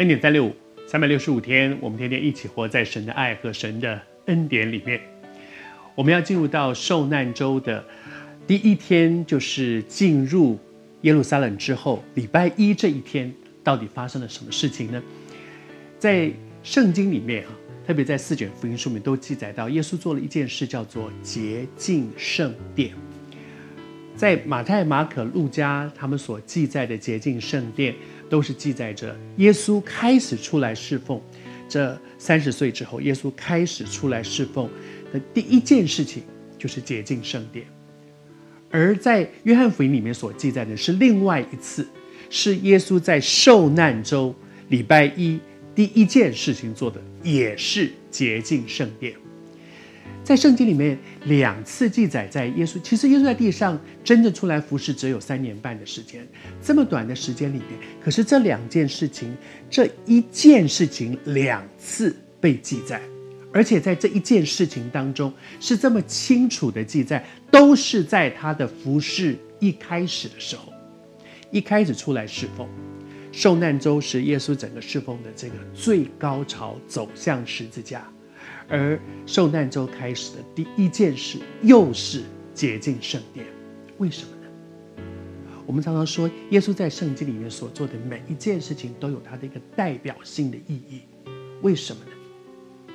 恩典三六五，三百六十五天，我们天天一起活在神的爱和神的恩典里面。我们要进入到受难周的第一天，就是进入耶路撒冷之后，礼拜一这一天，到底发生了什么事情呢？在圣经里面啊，特别在四卷福音书里面都记载到，耶稣做了一件事，叫做洁净圣殿。在马太、马可、路加他们所记载的洁净圣殿，都是记载着耶稣开始出来侍奉。这三十岁之后，耶稣开始出来侍奉的第一件事情就是洁净圣殿。而在约翰福音里面所记载的是另外一次，是耶稣在受难周礼拜一第一件事情做的，也是洁净圣殿。在圣经里面两次记载，在耶稣其实耶稣在地上真正出来服侍只有三年半的时间，这么短的时间里面，可是这两件事情，这一件事情两次被记载，而且在这一件事情当中是这么清楚的记载，都是在他的服侍一开始的时候，一开始出来侍奉，受难周是耶稣整个侍奉的这个最高潮，走向十字架。而受难周开始的第一件事，又是洁净圣殿，为什么呢？我们常常说，耶稣在圣经里面所做的每一件事情，都有他的一个代表性的意义。为什么呢？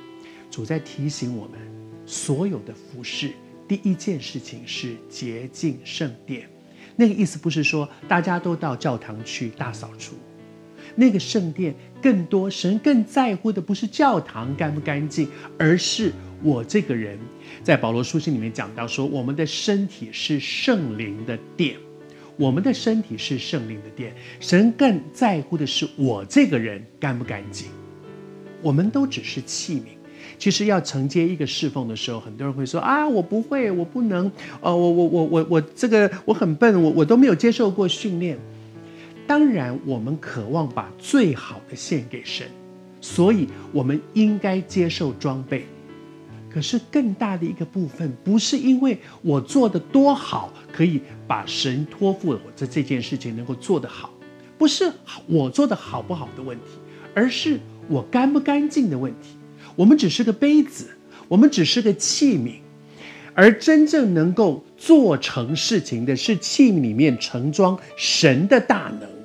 主在提醒我们，所有的服饰，第一件事情是洁净圣殿。那个意思不是说大家都到教堂去大扫除。那个圣殿更多，神更在乎的不是教堂干不干净，而是我这个人。在保罗书信里面讲到说，我们的身体是圣灵的殿，我们的身体是圣灵的殿，神更在乎的是我这个人干不干净。我们都只是器皿，其实要承接一个侍奉的时候，很多人会说啊，我不会，我不能，哦，我我我我我这个我很笨，我我都没有接受过训练。当然，我们渴望把最好的献给神，所以我们应该接受装备。可是更大的一个部分，不是因为我做的多好，可以把神托付了我这这件事情能够做得好，不是我做的好不好的问题，而是我干不干净的问题。我们只是个杯子，我们只是个器皿，而真正能够做成事情的是器皿里面盛装神的大能。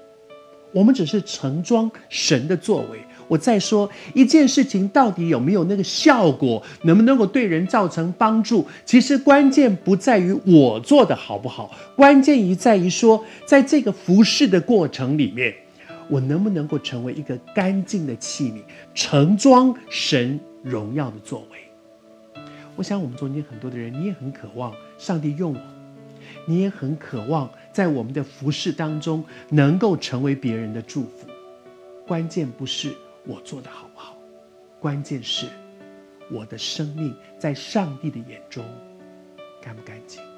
我们只是盛装神的作为。我再说一件事情，到底有没有那个效果，能不能够对人造成帮助？其实关键不在于我做的好不好，关键于在于说，在这个服侍的过程里面，我能不能够成为一个干净的器皿，盛装神荣耀的作为。我想我们中间很多的人，你也很渴望上帝用我。你也很渴望在我们的服饰当中能够成为别人的祝福。关键不是我做的好不好，关键是我的生命在上帝的眼中干不干净。